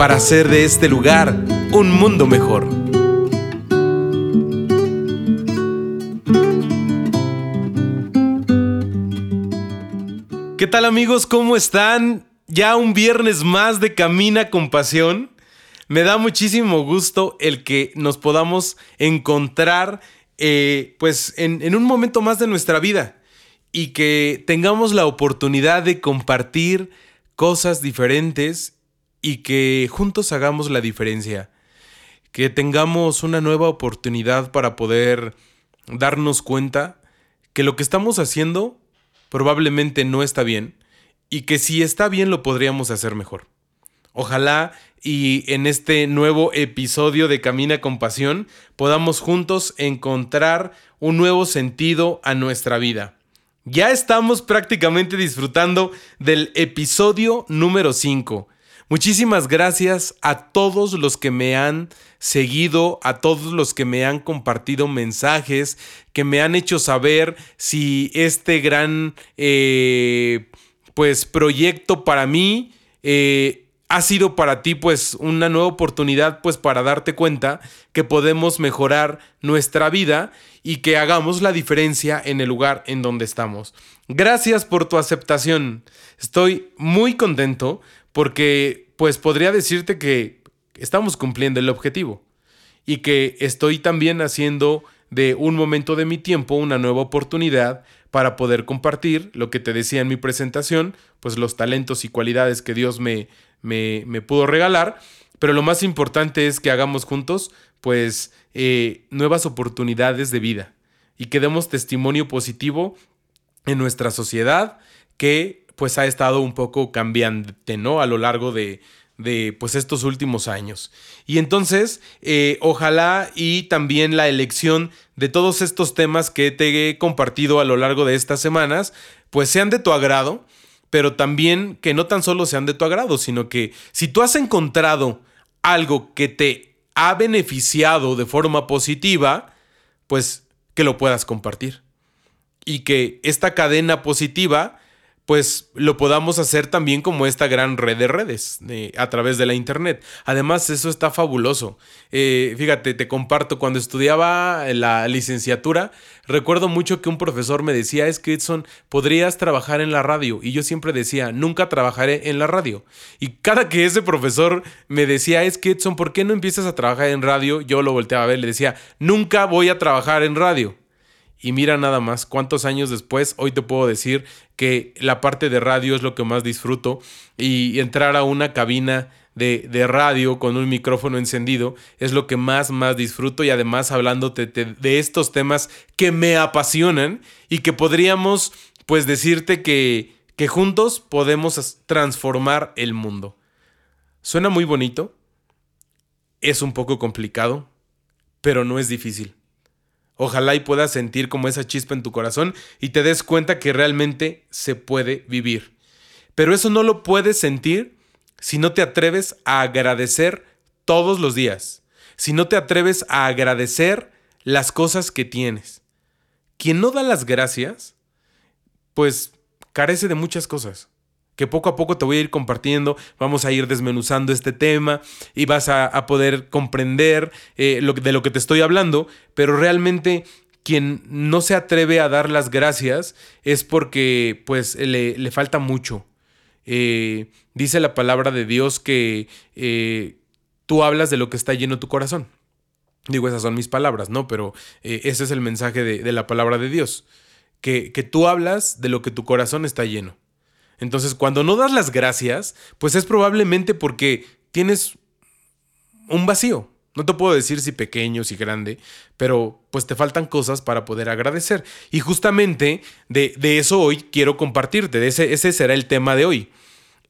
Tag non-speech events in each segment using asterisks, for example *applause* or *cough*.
para hacer de este lugar un mundo mejor. ¿Qué tal amigos? ¿Cómo están? Ya un viernes más de Camina con Pasión. Me da muchísimo gusto el que nos podamos encontrar eh, pues en, en un momento más de nuestra vida y que tengamos la oportunidad de compartir cosas diferentes y que juntos hagamos la diferencia. Que tengamos una nueva oportunidad para poder darnos cuenta que lo que estamos haciendo probablemente no está bien y que si está bien lo podríamos hacer mejor. Ojalá y en este nuevo episodio de Camina con Pasión podamos juntos encontrar un nuevo sentido a nuestra vida. Ya estamos prácticamente disfrutando del episodio número 5. Muchísimas gracias a todos los que me han seguido, a todos los que me han compartido mensajes, que me han hecho saber si este gran eh, pues proyecto para mí eh, ha sido para ti pues una nueva oportunidad pues para darte cuenta que podemos mejorar nuestra vida y que hagamos la diferencia en el lugar en donde estamos. Gracias por tu aceptación. Estoy muy contento porque pues podría decirte que estamos cumpliendo el objetivo y que estoy también haciendo de un momento de mi tiempo una nueva oportunidad para poder compartir lo que te decía en mi presentación, pues los talentos y cualidades que Dios me, me, me pudo regalar, pero lo más importante es que hagamos juntos pues eh, nuevas oportunidades de vida y que demos testimonio positivo en nuestra sociedad que pues ha estado un poco cambiante, ¿no? A lo largo de, de pues estos últimos años. Y entonces, eh, ojalá y también la elección de todos estos temas que te he compartido a lo largo de estas semanas, pues sean de tu agrado, pero también que no tan solo sean de tu agrado, sino que si tú has encontrado algo que te ha beneficiado de forma positiva, pues que lo puedas compartir. Y que esta cadena positiva pues lo podamos hacer también como esta gran red de redes a través de la internet. Además, eso está fabuloso. Eh, fíjate, te comparto, cuando estudiaba la licenciatura, recuerdo mucho que un profesor me decía, es podrías trabajar en la radio. Y yo siempre decía, nunca trabajaré en la radio. Y cada que ese profesor me decía, es ¿por qué no empiezas a trabajar en radio? Yo lo volteaba a ver, le decía, nunca voy a trabajar en radio. Y mira nada más, cuántos años después, hoy te puedo decir que la parte de radio es lo que más disfruto y entrar a una cabina de, de, radio con un micrófono encendido es lo que más, más disfruto y además hablándote de estos temas que me apasionan y que podríamos pues decirte que, que juntos podemos transformar el mundo. Suena muy bonito, es un poco complicado, pero no es difícil. Ojalá y puedas sentir como esa chispa en tu corazón y te des cuenta que realmente se puede vivir. Pero eso no lo puedes sentir si no te atreves a agradecer todos los días, si no te atreves a agradecer las cosas que tienes. Quien no da las gracias, pues carece de muchas cosas que poco a poco te voy a ir compartiendo, vamos a ir desmenuzando este tema y vas a, poder comprender eh, de lo que te estoy hablando, pero realmente quien no se atreve a dar las gracias es porque pues le, falta mucho. Eh, dice la palabra de Dios que eh, tú hablas de lo que está lleno tu corazón. Digo, esas son mis palabras, ¿no? Pero ese es el mensaje de, la palabra de Dios. Que, que tú hablas de lo que tu corazón está lleno. Entonces, cuando no das las gracias, pues es probablemente porque tienes un vacío. No te puedo decir si pequeño, si grande, pero pues te faltan cosas para poder agradecer. Y justamente de, eso hoy quiero compartirte, ese, ese será el tema de hoy,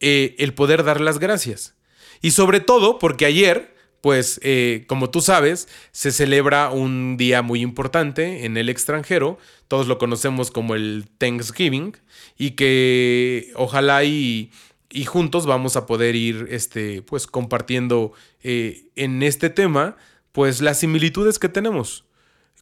eh, el poder dar las gracias. Y sobre todo porque ayer, pues eh, como tú sabes, se celebra un día muy importante en el extranjero, todos lo conocemos como el Thanksgiving, y que ojalá y, y juntos vamos a poder ir este, pues, compartiendo eh, en este tema pues las similitudes que tenemos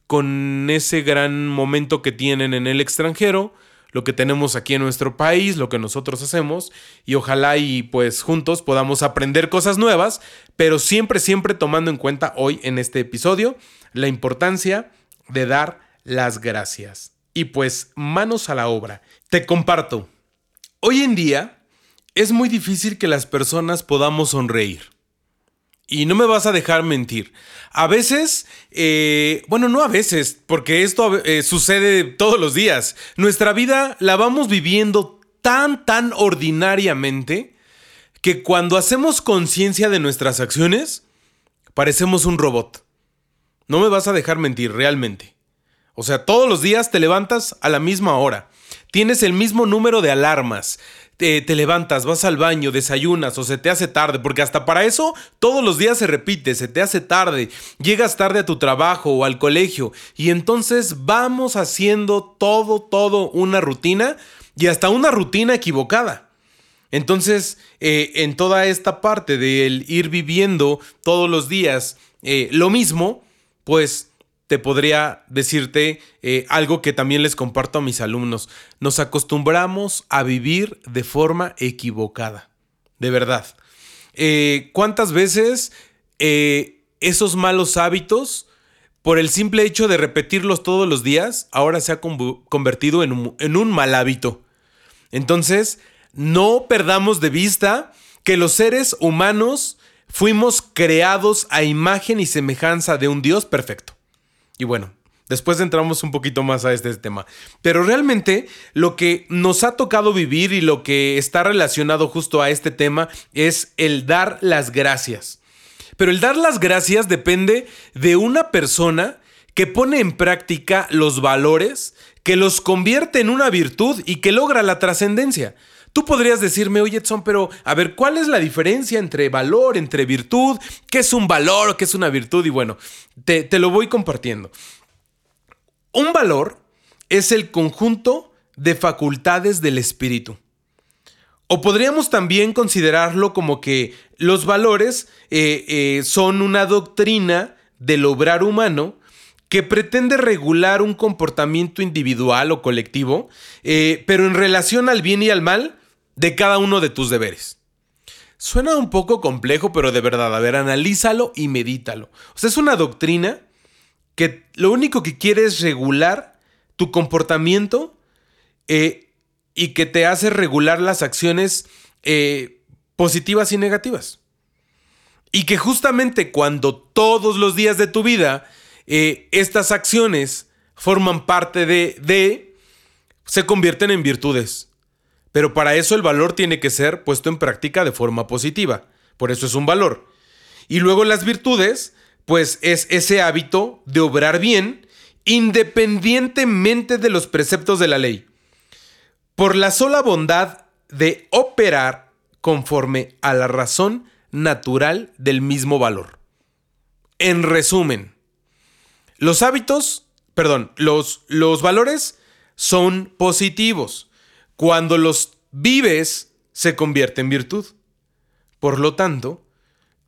con ese gran momento que tienen en el extranjero, lo que tenemos aquí en nuestro país, lo que nosotros hacemos y ojalá y pues juntos podamos aprender cosas nuevas, pero siempre, siempre tomando en cuenta hoy en este episodio la importancia de dar las gracias. Y pues manos a la obra. Te comparto. Hoy en día es muy difícil que las personas podamos sonreír. Y no me vas a dejar mentir. A veces, eh, bueno, no a veces, porque esto eh, sucede todos los días. Nuestra vida la vamos viviendo tan, tan ordinariamente que cuando hacemos conciencia de nuestras acciones, parecemos un robot. No me vas a dejar mentir, realmente. O sea, todos los días te levantas a la misma hora. Tienes el mismo número de alarmas te, levantas, vas al baño, desayunas o se te hace tarde, porque hasta para eso todos los días se repite, se te hace tarde, llegas tarde a tu trabajo o al colegio y entonces vamos haciendo todo, todo una rutina y hasta una rutina equivocada. Entonces, eh, en toda esta parte del ir viviendo todos los días eh, lo mismo, pues te podría decirte eh, algo que también les comparto a mis alumnos. Nos acostumbramos a vivir de forma equivocada. De verdad. Eh, ¿Cuántas veces eh, esos malos hábitos, por el simple hecho de repetirlos todos los días, ahora se ha convertido en un, en un mal hábito? Entonces, no perdamos de vista que los seres humanos fuimos creados a imagen y semejanza de un Dios perfecto. Y bueno, después entramos un poquito más a este tema. Pero realmente lo que nos ha tocado vivir y lo que está relacionado justo a este tema es el dar las gracias. Pero el dar las gracias depende de una persona que pone en práctica los valores, que los convierte en una virtud y que logra la trascendencia. Tú podrías decirme, oye Edson, pero a ver, ¿cuál es la diferencia entre valor, entre virtud? ¿Qué es un valor o qué es una virtud? Y bueno, te, te lo voy compartiendo. Un valor es el conjunto de facultades del espíritu. O podríamos también considerarlo como que los valores eh, eh, son una doctrina del obrar humano que pretende regular un comportamiento individual o colectivo, eh, pero en relación al bien y al mal de cada uno de tus deberes. Suena un poco complejo, pero de verdad, a ver, analízalo y medítalo. O sea, es una doctrina que lo único que quiere es regular tu comportamiento eh, y que te hace regular las acciones eh, positivas y negativas. Y que justamente cuando todos los días de tu vida eh, estas acciones forman parte de, de, se convierten en virtudes. Pero para eso el valor tiene que ser puesto en práctica de forma positiva. Por eso es un valor. Y luego las virtudes, pues es ese hábito de obrar bien independientemente de los preceptos de la ley. Por la sola bondad de operar conforme a la razón natural del mismo valor. En resumen, los hábitos, perdón, los, los valores son positivos cuando los vives, se convierte en virtud. Por lo tanto,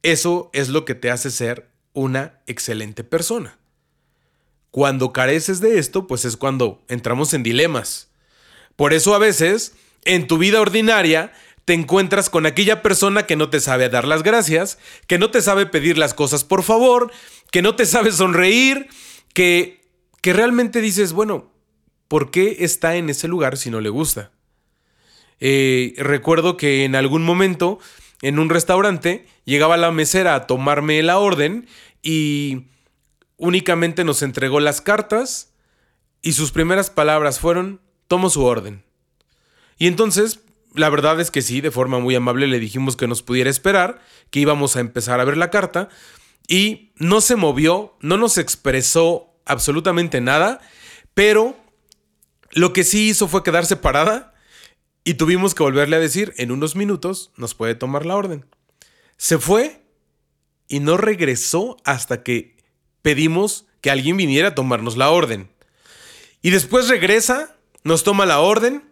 eso es lo que te hace ser una excelente persona. Cuando careces de esto, pues es cuando entramos en dilemas. Por eso a veces, en tu vida ordinaria, te encuentras con aquella persona que no te sabe dar las gracias, que no te sabe pedir las cosas por favor, que no te sabe sonreír, que, que realmente dices, bueno, ¿por qué está en ese lugar si no le gusta? Eh, recuerdo que en algún momento en un restaurante llegaba la mesera a tomarme la orden y únicamente nos entregó las cartas y sus primeras palabras fueron, tomo su orden. Y entonces, la verdad es que sí, de forma muy amable le dijimos que nos pudiera esperar, que íbamos a empezar a ver la carta y no se movió, no nos expresó absolutamente nada, pero lo que sí hizo fue quedarse parada y tuvimos que volverle a decir, en unos minutos nos puede tomar la orden. Se fue y no regresó hasta que pedimos que alguien viniera a tomarnos la orden. Y después regresa, nos toma la orden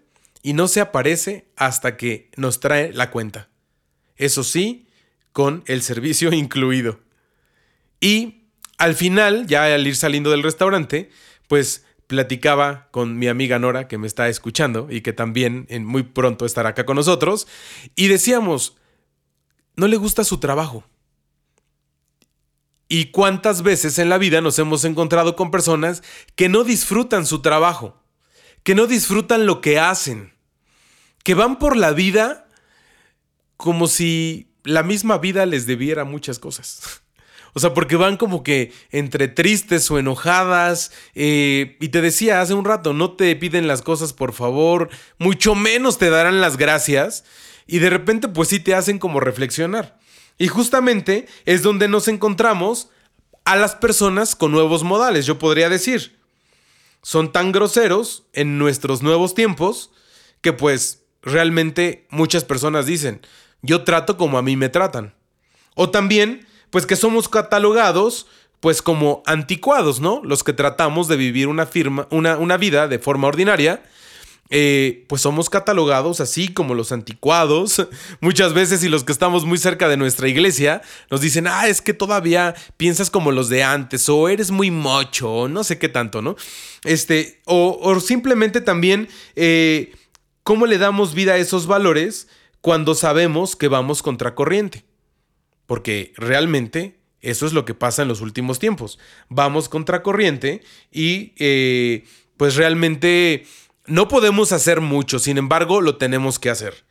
y no se aparece hasta que nos trae la cuenta. Eso sí, con el servicio *laughs* incluido. Y al final, ya al ir saliendo del restaurante, pues platicaba con mi amiga Nora, que me está escuchando y que también en muy pronto estará acá con nosotros, y decíamos, no le gusta su trabajo. ¿Y cuántas veces en la vida nos hemos encontrado con personas que no disfrutan su trabajo, que no disfrutan lo que hacen, que van por la vida como si la misma vida les debiera muchas cosas? O sea, porque van como que entre tristes o enojadas. Eh, y te decía hace un rato, no te piden las cosas por favor, mucho menos te darán las gracias. Y de repente pues sí te hacen como reflexionar. Y justamente es donde nos encontramos a las personas con nuevos modales, yo podría decir. Son tan groseros en nuestros nuevos tiempos que pues realmente muchas personas dicen, yo trato como a mí me tratan. O también pues que somos catalogados pues como anticuados, ¿no? Los que tratamos de vivir una, firma, una, una vida de forma ordinaria, eh, pues somos catalogados así como los anticuados. *laughs* Muchas veces y los que estamos muy cerca de nuestra iglesia nos dicen, ah, es que todavía piensas como los de antes, o eres muy mocho, o no sé qué tanto, ¿no? Este, o, simplemente también, eh, ¿cómo le damos vida a esos valores cuando sabemos que vamos contracorriente? Porque realmente eso es lo que pasa en los últimos tiempos. Vamos contracorriente y eh, pues realmente no podemos hacer mucho, sin embargo lo tenemos que hacer.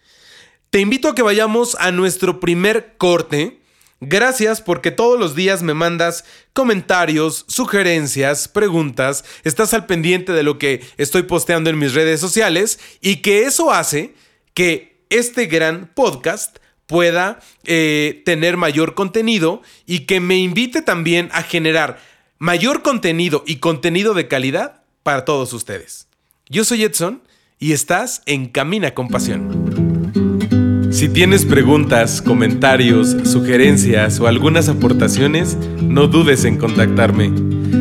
Te invito a que vayamos a nuestro primer corte. Gracias porque todos los días me mandas comentarios, sugerencias, preguntas, estás al pendiente de lo que estoy posteando en mis redes sociales y que eso hace que este gran podcast pueda eh, tener mayor contenido y que me invite también a generar mayor contenido y contenido de calidad para todos ustedes. Yo soy Edson y estás en Camina con Pasión. Si tienes preguntas, comentarios, sugerencias o algunas aportaciones, no dudes en contactarme.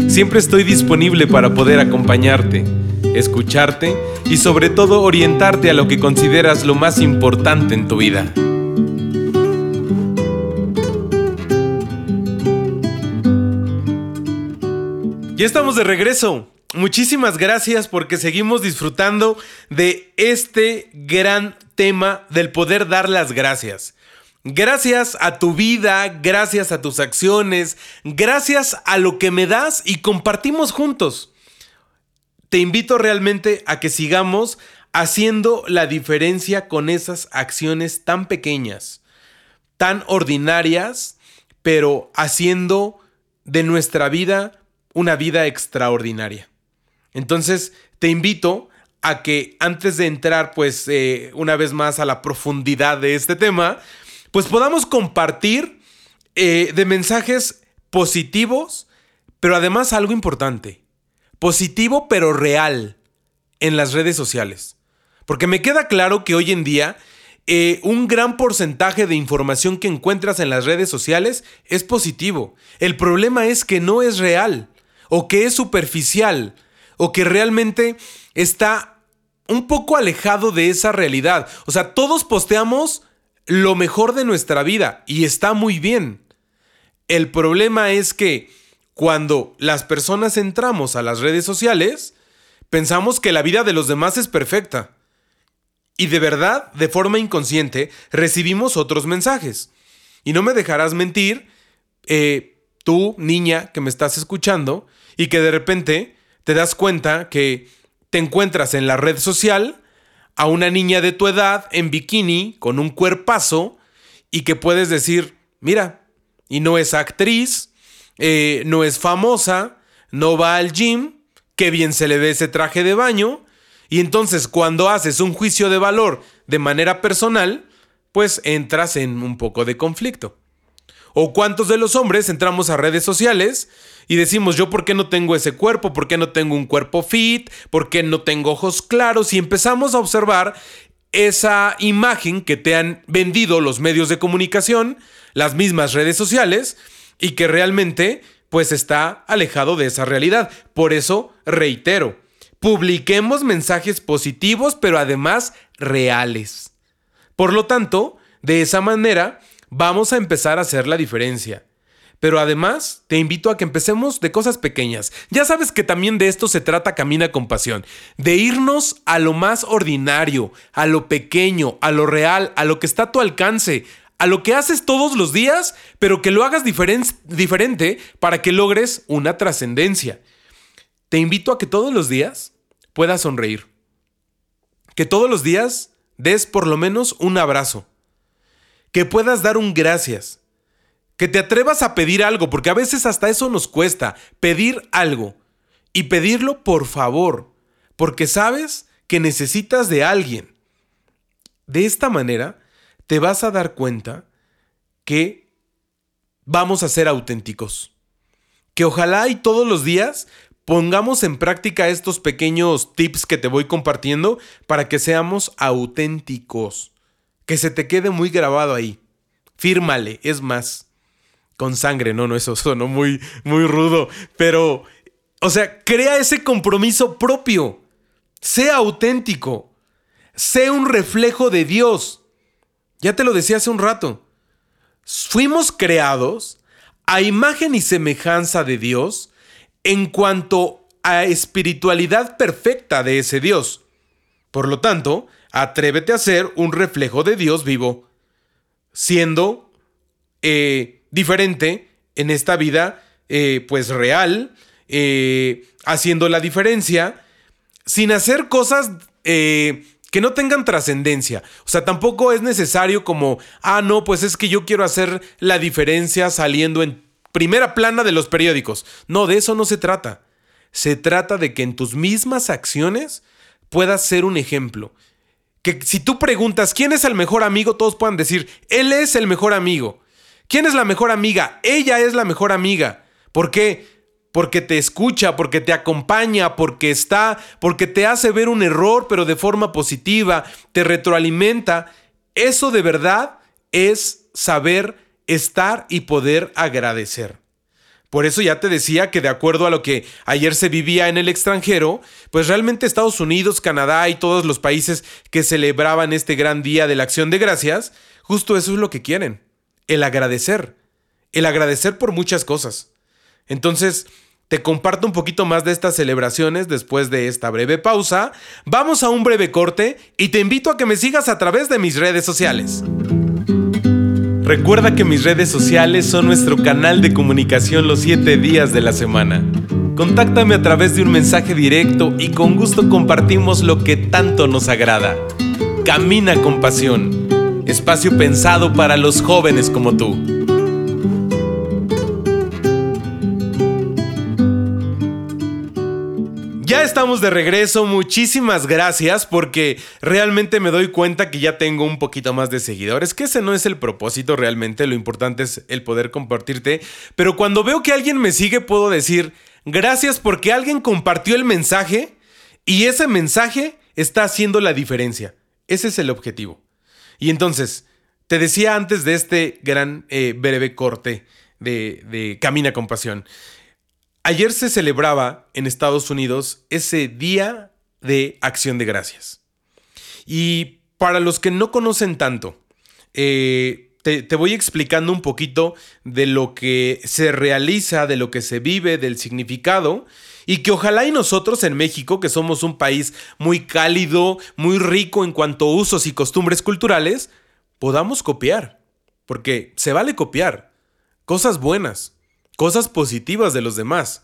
Siempre estoy disponible para poder acompañarte, escucharte y sobre todo orientarte a lo que consideras lo más importante en tu vida. Ya estamos de regreso. Muchísimas gracias porque seguimos disfrutando de este gran tema del poder dar las gracias. Gracias a tu vida, gracias a tus acciones, gracias a lo que me das y compartimos juntos. Te invito realmente a que sigamos haciendo la diferencia con esas acciones tan pequeñas, tan ordinarias, pero haciendo de nuestra vida una vida extraordinaria. Entonces, te invito a que antes de entrar, pues, eh, una vez más a la profundidad de este tema, pues podamos compartir eh, de mensajes positivos, pero además algo importante, positivo pero real en las redes sociales. Porque me queda claro que hoy en día eh, un gran porcentaje de información que encuentras en las redes sociales es positivo. El problema es que no es real o que es superficial o que realmente está un poco alejado de esa realidad. O sea, todos posteamos lo mejor de nuestra vida y está muy bien. El problema es que cuando las personas entramos a las redes sociales, pensamos que la vida de los demás es perfecta. Y de verdad, de forma inconsciente, recibimos otros mensajes. Y no me dejarás mentir, eh, tú, niña que me estás escuchando, y que de repente te das cuenta que te encuentras en la red social a una niña de tu edad en bikini con un cuerpazo y que puedes decir, mira, y no es actriz, eh, no es famosa, no va al gym, qué bien se le ve ese traje de baño, y entonces cuando haces un juicio de valor de manera personal, pues entras en un poco de conflicto. ¿O cuántos de los hombres entramos a redes sociales y decimos, yo por qué no tengo ese cuerpo, por qué no tengo un cuerpo fit, por qué no tengo ojos claros y empezamos a observar esa imagen que te han vendido los medios de comunicación, las mismas redes sociales, y que realmente pues está alejado de esa realidad. Por eso, reitero, publiquemos mensajes positivos, pero además reales. Por lo tanto, de esa manera, vamos a empezar a hacer la diferencia. Pero además, te invito a que empecemos de cosas pequeñas. Ya sabes que también de esto se trata Camina con Pasión, de irnos a lo más ordinario, a lo pequeño, a lo real, a lo que está a tu alcance, a lo que haces todos los días, pero que lo hagas diferente para que logres una trascendencia. Te invito a que todos los días puedas sonreír. Que todos los días des por lo menos un abrazo. Que puedas dar un gracias que te atrevas a pedir algo, porque a veces hasta eso nos cuesta, pedir algo. Y pedirlo por favor, porque sabes que necesitas de alguien. De esta manera, te vas a dar cuenta que vamos a ser auténticos. Que ojalá y todos los días pongamos en práctica estos pequeños tips que te voy compartiendo para que seamos auténticos. Que se te quede muy grabado ahí. Fírmale, es más con sangre, no, no, eso *laughs* sonó muy, muy rudo, pero, o sea, crea ese compromiso propio, sea auténtico, sea un reflejo de Dios. Ya te lo decía hace un rato, fuimos creados a imagen y semejanza de Dios en cuanto a espiritualidad perfecta de ese Dios. Por lo tanto, atrévete a ser un reflejo de Dios vivo, siendo eh, diferente en esta vida, eh, pues real, eh, haciendo la diferencia, sin hacer cosas que no tengan trascendencia. O sea, tampoco es necesario como, ah, no, pues es que yo quiero hacer la diferencia saliendo en primera plana de los periódicos. No, de eso no se trata. Se trata de que en tus mismas acciones puedas ser un ejemplo. Que si tú preguntas quién es el mejor amigo, todos puedan decir, él es el mejor amigo. ¿Quién es la mejor amiga? Ella es la mejor amiga. ¿Por qué? Porque te escucha, porque te acompaña, porque está, porque te hace ver un error, pero de forma positiva, te retroalimenta. Eso de verdad es saber estar y poder agradecer. Por eso ya te decía que de acuerdo a lo que ayer se vivía en el extranjero, pues realmente Estados Unidos, Canadá y todos los países que celebraban este gran día de la acción de gracias, justo eso es lo que quieren el agradecer, el agradecer por muchas cosas. Entonces, te comparto un poquito más de estas celebraciones después de esta breve pausa. Vamos a un breve corte y te invito a que me sigas a través de mis redes sociales. Recuerda que mis redes sociales son nuestro canal de comunicación los 7 días de la semana. Contáctame a través de un mensaje directo y con gusto compartimos lo que tanto nos agrada. Camina con pasión espacio pensado para los jóvenes como tú. Estamos de regreso, muchísimas gracias porque realmente me doy cuenta que ya tengo un poquito más de seguidores, que ese no es el propósito realmente, lo importante es el poder compartirte, pero cuando veo que alguien me sigue puedo decir gracias porque alguien compartió el mensaje y ese mensaje está haciendo la diferencia. Ese es el objetivo. Y entonces, te decía antes de este gran eh, breve corte de, de Camina con Pasión, ayer se celebraba en Estados Unidos ese Día de Acción de Gracias. Y para los que no conocen tanto, eh, te, te, voy explicando un poquito de lo que se realiza, de lo que se vive, del significado, y que ojalá y nosotros en México, que somos un país muy cálido, muy rico en cuanto a usos y costumbres culturales, podamos copiar. Porque se vale copiar. Cosas buenas, cosas positivas de los demás.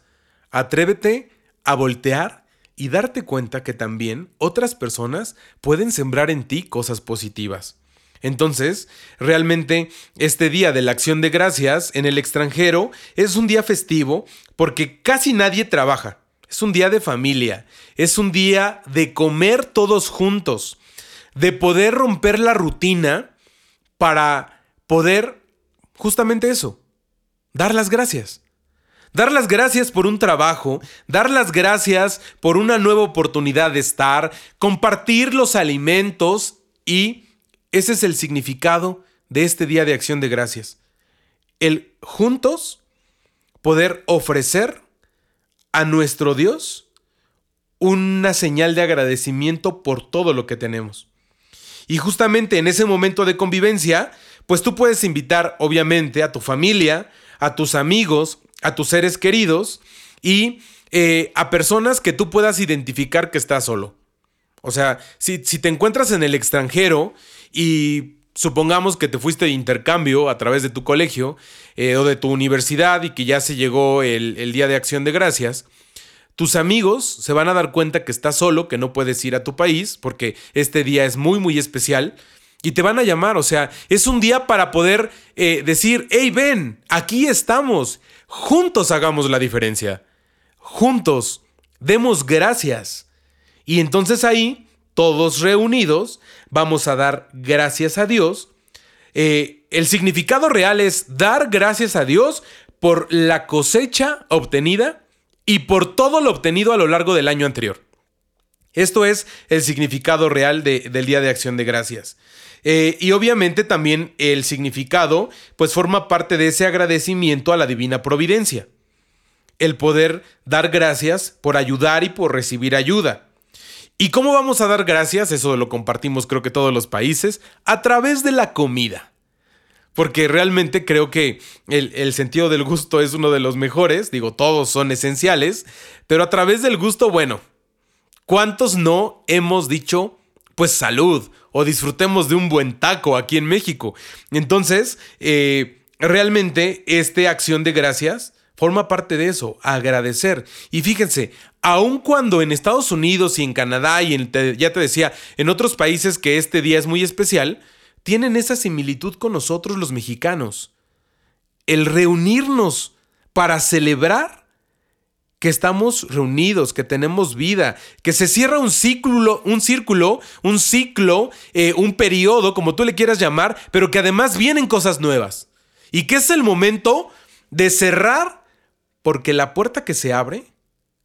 Atrévete a voltear y darte cuenta que también otras personas pueden sembrar en ti cosas positivas. Entonces, realmente este día de la acción de gracias en el extranjero es un día festivo porque casi nadie trabaja. Es un día de familia, es un día de comer todos juntos, de poder romper la rutina para poder justamente eso, dar las gracias. Dar las gracias por un trabajo, dar las gracias por una nueva oportunidad de estar, compartir los alimentos Y ese es el significado de este día de acción de gracias. El juntos poder ofrecer a nuestro Dios una señal de agradecimiento por todo lo que tenemos. Y justamente en ese momento de convivencia, pues tú puedes invitar obviamente a tu familia, a tus amigos, a tus seres queridos y eh, a personas que tú puedas identificar que estás solo. O sea, si, te encuentras en el extranjero y supongamos que te fuiste de intercambio a través de tu colegio eh, o de tu universidad y que ya se llegó el, el Día de Acción de Gracias, tus amigos se van a dar cuenta que estás solo, que no puedes ir a tu país, porque este día es muy, muy especial. Y te van a llamar, o sea, es un día para poder eh, decir, hey, ven, aquí estamos, juntos hagamos la diferencia, juntos demos gracias. Y entonces ahí, todos reunidos, vamos a dar gracias a Dios. Eh, el significado real es dar gracias a Dios por la cosecha obtenida y por todo lo obtenido a lo largo del año anterior. Esto es el significado real del Día de Acción de Gracias. Eh, y obviamente también el significado, pues forma parte de ese agradecimiento a la divina providencia. El poder dar gracias por ayudar y por recibir ayuda. ¿Y cómo vamos a dar gracias? Eso lo compartimos creo que todos los países, a través de la comida porque realmente creo que el, sentido del gusto es uno de los mejores, digo, todos son esenciales, pero a través del gusto, bueno, ¿cuántos no hemos dicho, pues salud, o disfrutemos de un buen taco aquí en México? Entonces, eh, realmente esta acción de gracias forma parte de eso, agradecer. Y fíjense, aun cuando en Estados Unidos y en Canadá y en, ya te decía, en otros países que este día es muy especial, tienen esa similitud con nosotros los mexicanos. El reunirnos para celebrar que estamos reunidos, que tenemos vida, que se cierra un círculo, un círculo, un ciclo, eh, un periodo, como tú le quieras llamar, pero que además vienen cosas nuevas. Y que es el momento de cerrar, porque la puerta que se abre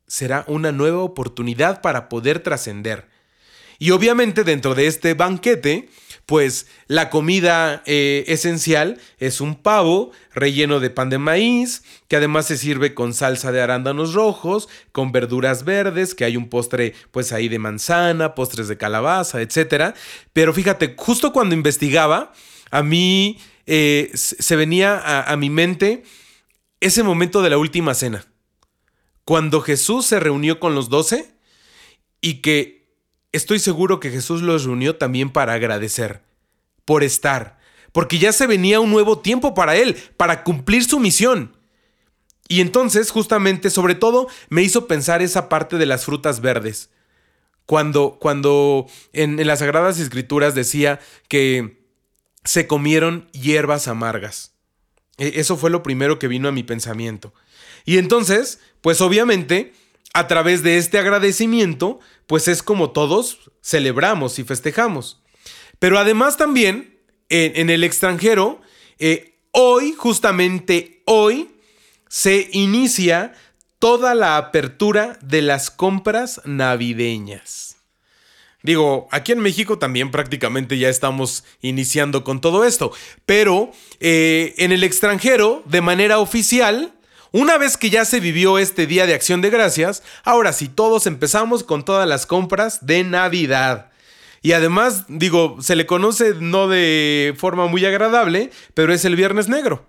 será una nueva oportunidad para poder trascender. Y obviamente dentro de este banquete, pues la comida eh, esencial es un pavo relleno de pan de maíz, que además se sirve con salsa de arándanos rojos, con verduras verdes, que hay un postre pues ahí de manzana, postres de calabaza, etc. Pero fíjate, justo cuando investigaba, a mí eh, se venía a, a mi mente ese momento de la última cena, cuando Jesús se reunió con los doce y que estoy seguro que Jesús los reunió también para agradecer, por estar, porque ya se venía un nuevo tiempo para Él, para cumplir su misión. Y entonces, justamente, sobre todo, me hizo pensar esa parte de las frutas verdes. Cuando, cuando en, en las Sagradas Escrituras decía que se comieron hierbas amargas. E, eso fue lo primero que vino a mi pensamiento. Y entonces, pues obviamente, a través de este agradecimiento, pues es como todos celebramos y festejamos. Pero además también, en, el extranjero, eh, hoy, justamente hoy, se inicia toda la apertura de las compras navideñas. Digo, aquí en México también prácticamente ya estamos iniciando con todo esto, pero eh, en el extranjero, de manera oficial, una vez que ya se vivió este día de acción de gracias, ahora sí todos empezamos con todas las compras de Navidad. Y además, digo, se le conoce no de forma muy agradable, pero es el Viernes Negro.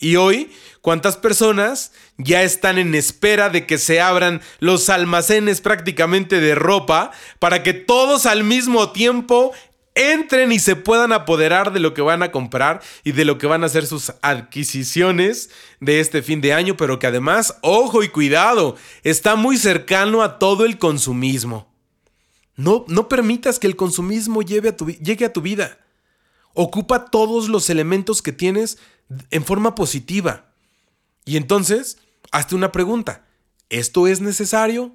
Y hoy, ¿cuántas personas ya están en espera de que se abran los almacenes prácticamente de ropa para que todos al mismo tiempo entren y se puedan apoderar de lo que van a comprar y de lo que van a hacer sus adquisiciones de este fin de año, pero que además, ojo y cuidado, está muy cercano a todo el consumismo. No, no permitas que el consumismo lleve a tu, llegue a tu vida. Ocupa todos los elementos que tienes en forma positiva. Y entonces, hazte una pregunta. ¿Esto es necesario?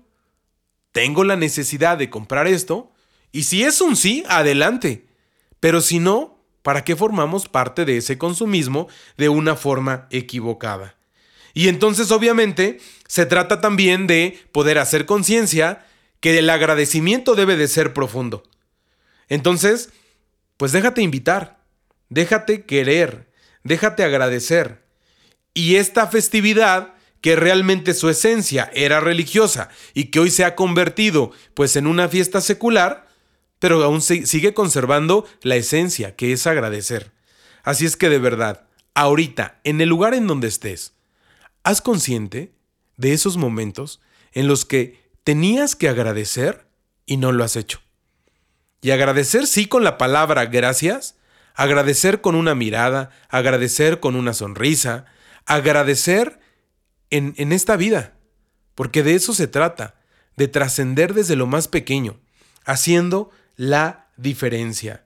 ¿Tengo la necesidad de comprar esto? Y si es un sí, adelante. Pero si no, ¿para qué formamos parte de ese consumismo de una forma equivocada? Y entonces, obviamente, se trata también de poder hacer conciencia que el agradecimiento debe de ser profundo. Entonces, pues déjate invitar, déjate querer, déjate agradecer. Y esta festividad, que realmente su esencia era religiosa y que hoy se ha convertido pues en una fiesta secular, pero aún sigue conservando la esencia, que es agradecer. Así es que de verdad, ahorita, en el lugar en donde estés, haz consciente de esos momentos en los que tenías que agradecer y no lo has hecho. Y agradecer sí con la palabra gracias, agradecer con una mirada, agradecer con una sonrisa, agradecer en, en esta vida, porque de eso se trata, de trascender desde lo más pequeño, haciendo la diferencia.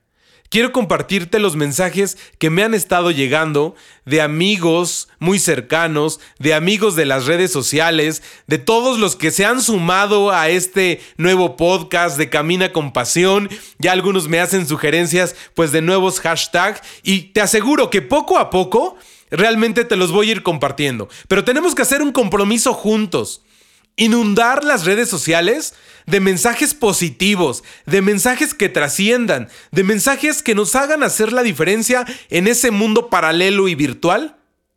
Quiero compartirte los mensajes que me han estado llegando de amigos muy cercanos, de amigos de las redes sociales, de todos los que se han sumado a este nuevo podcast de Camina con Pasión. Ya algunos me hacen sugerencias pues de nuevos hashtags y te aseguro que poco a poco realmente te los voy a ir compartiendo. Pero tenemos que hacer un compromiso juntos inundar las redes sociales de mensajes positivos, de mensajes que trasciendan, de mensajes que nos hagan hacer la diferencia en ese mundo paralelo y virtual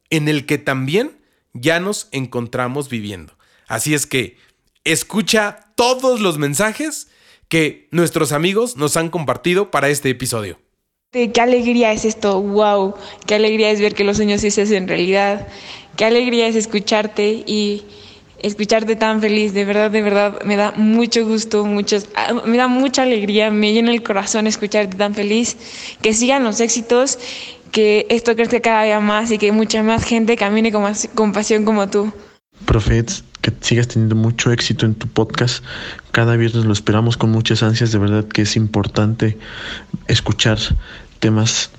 en el que también ya nos encontramos viviendo. Así es que escucha todos los mensajes que nuestros amigos nos han compartido para este episodio. Qué alegría es esto, wow, qué alegría es ver que los sueños se hacen realidad, qué alegría es escucharte y escucharte tan feliz, de verdad, de verdad, me da mucho gusto, muchos, ah, me da mucha alegría, me llena el corazón escucharte tan feliz, que sigan los éxitos, que esto crezca cada día más y que mucha más gente camine con, con pasión como tú. Profets, que sigas teniendo mucho éxito en tu podcast. Cada viernes lo esperamos con muchas ansias. De verdad que es importante escuchar temas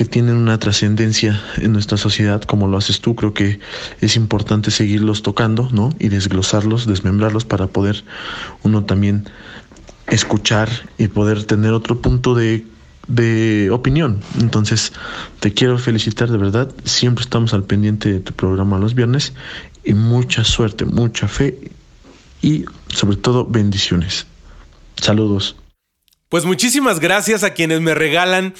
que tienen una trascendencia en nuestra sociedad como lo haces tú, creo que es importante seguirlos tocando, ¿no? Y desglosarlos, desmembrarlos para poder uno también escuchar y poder tener otro punto de, de opinión. Entonces, te quiero felicitar de verdad. Siempre estamos al pendiente de tu programa los viernes y mucha suerte, mucha fe y sobre todo bendiciones. Saludos. Pues muchísimas gracias a quienes me regalan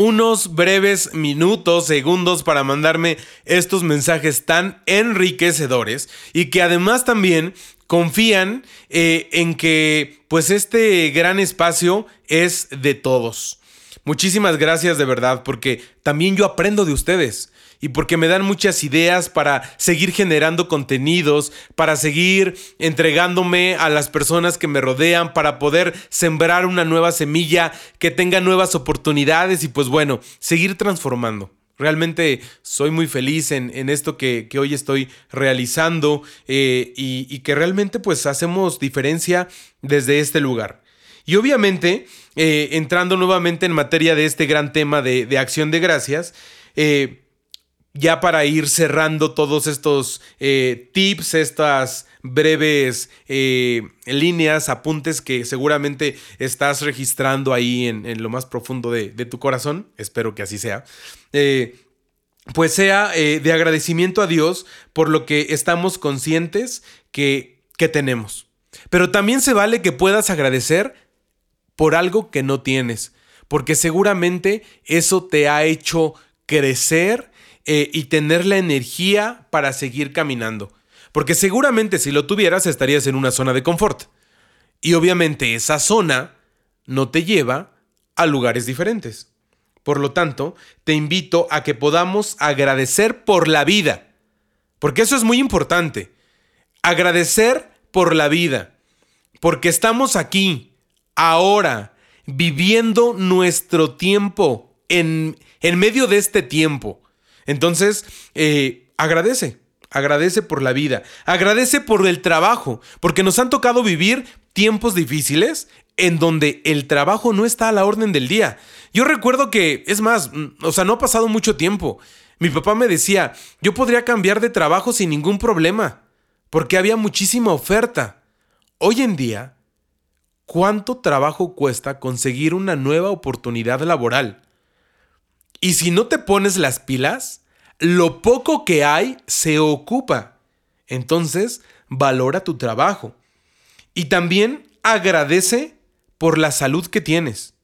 unos breves minutos, segundos para mandarme estos mensajes tan enriquecedores y que además también confían eh, en que pues este gran espacio es de todos. Muchísimas gracias de verdad porque también yo aprendo de ustedes y porque me dan muchas ideas para seguir generando contenidos, para seguir entregándome a las personas que me rodean, para poder sembrar una nueva semilla que tenga nuevas oportunidades y pues bueno, seguir transformando. Realmente soy muy feliz en, esto que, hoy estoy realizando eh, y, que realmente pues hacemos diferencia desde este lugar. Y obviamente, eh, entrando nuevamente en materia de este gran tema de, acción de gracias, eh, ya para ir cerrando todos estos eh, tips, estas breves eh, líneas, apuntes que seguramente estás registrando ahí en, lo más profundo de, tu corazón, espero que así sea, eh, pues sea de agradecimiento a Dios por lo que estamos conscientes que, que tenemos. Pero también se vale que puedas agradecer por algo que no tienes, porque seguramente eso te ha hecho crecer eh, y tener la energía para seguir caminando. Porque seguramente si lo tuvieras estarías en una zona de confort. Y obviamente esa zona no te lleva a lugares diferentes. Por lo tanto, te invito a que podamos agradecer por la vida. Porque eso es muy importante. Agradecer por la vida. Porque estamos aquí, ahora, viviendo nuestro tiempo, en, en medio de este tiempo. Entonces, eh, agradece, agradece por la vida, agradece por el trabajo, porque nos han tocado vivir tiempos difíciles en donde el trabajo no está a la orden del día. Yo recuerdo que, es más, mm, o sea, no ha pasado mucho tiempo. Mi papá me decía, yo podría cambiar de trabajo sin ningún problema, porque había muchísima oferta. Hoy en día, ¿cuánto trabajo cuesta conseguir una nueva oportunidad laboral? Y si no te pones las pilas, lo poco que hay se ocupa. Entonces, valora tu trabajo. Y también agradece por la salud que tienes.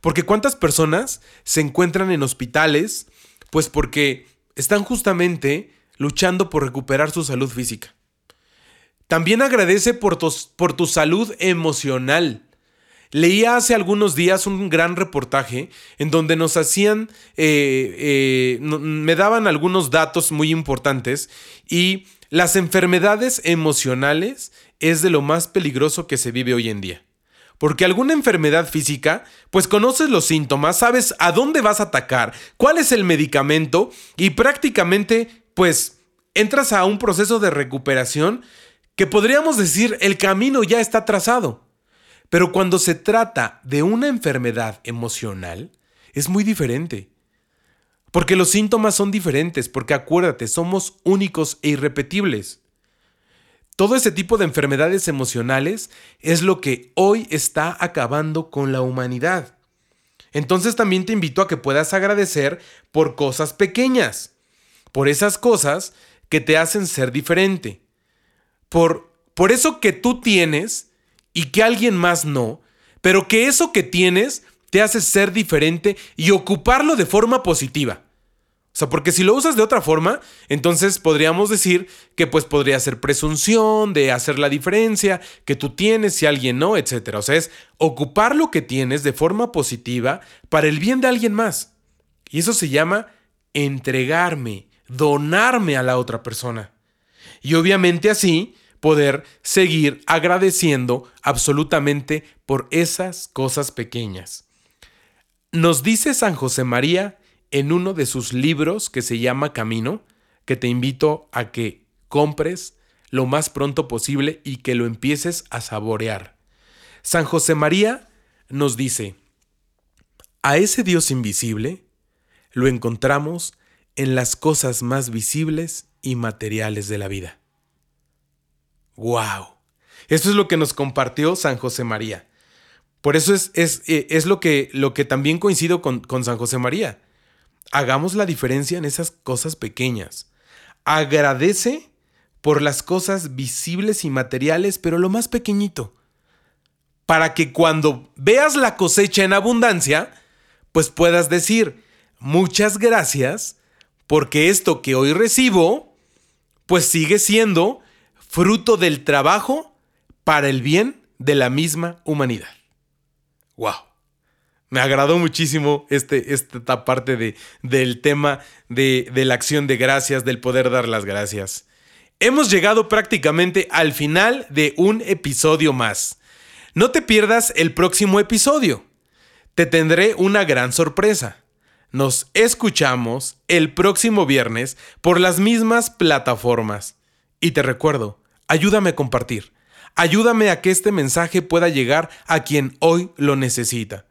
Porque cuántas personas se encuentran en hospitales, pues porque están justamente luchando por recuperar su salud física. También agradece por tu, por tu salud emocional. Leía hace algunos días un gran reportaje en donde nos hacían, eh, eh, me daban algunos datos muy importantes y las enfermedades emocionales es de lo más peligroso que se vive hoy en día. Porque alguna enfermedad física, pues conoces los síntomas, sabes a dónde vas a atacar, cuál es el medicamento y prácticamente, pues, entras a un proceso de recuperación que podríamos decir el camino ya está trazado. Pero cuando se trata de una enfermedad emocional, es muy diferente. Porque los síntomas son diferentes, porque acuérdate, somos únicos e irrepetibles. Todo ese tipo de enfermedades emocionales es lo que hoy está acabando con la humanidad. Entonces también te invito a que puedas agradecer por cosas pequeñas, por esas cosas que te hacen ser diferente, por, por eso que tú tienes y que alguien más no, pero que eso que tienes te hace ser diferente y ocuparlo de forma positiva. O sea, porque si lo usas de otra forma, entonces podríamos decir que pues podría ser presunción de hacer la diferencia que tú tienes y alguien no, etc. O sea, es ocupar lo que tienes de forma positiva para el bien de alguien más. Y eso se llama entregarme, donarme a la otra persona. Y obviamente así poder seguir agradeciendo absolutamente por esas cosas pequeñas. Nos dice San José María en uno de sus libros que se llama Camino, que te invito a que compres lo más pronto posible y que lo empieces a saborear. San José María nos dice, a ese Dios invisible lo encontramos en las cosas más visibles y materiales de la vida. ¡Wow! Esto es lo que nos compartió San José María. Por eso es, es, eh, es lo, que, lo que también coincido con, con San José María. Hagamos la diferencia en esas cosas pequeñas. Agradece por las cosas visibles y materiales, pero lo más pequeñito. Para que cuando veas la cosecha en abundancia, pues puedas decir, muchas gracias, porque esto que hoy recibo, pues sigue siendo fruto del trabajo para el bien de la misma humanidad. ¡Wow! Me agradó muchísimo este, esta parte de, del tema de la acción de gracias, del poder dar las gracias. Hemos llegado prácticamente al final de un episodio más. No te pierdas el próximo episodio. Te tendré una gran sorpresa. Nos escuchamos el próximo viernes por las mismas plataformas. Y te recuerdo, Ayúdame a compartir. Ayúdame a que este mensaje pueda llegar a quien hoy lo necesita.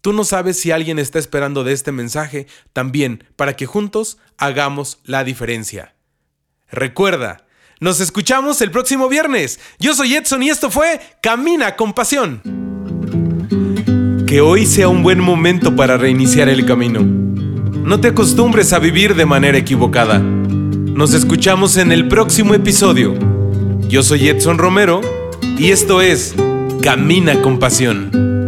Tú no sabes si alguien está esperando de este mensaje también para que juntos hagamos la diferencia. Recuerda, nos escuchamos el próximo viernes. Yo soy Edson y esto fue Camina con Pasión. Que hoy sea un buen momento para reiniciar el camino. No te acostumbres a vivir de manera equivocada. Nos escuchamos en el próximo episodio. Yo soy Edson Romero y esto es Camina con Pasión.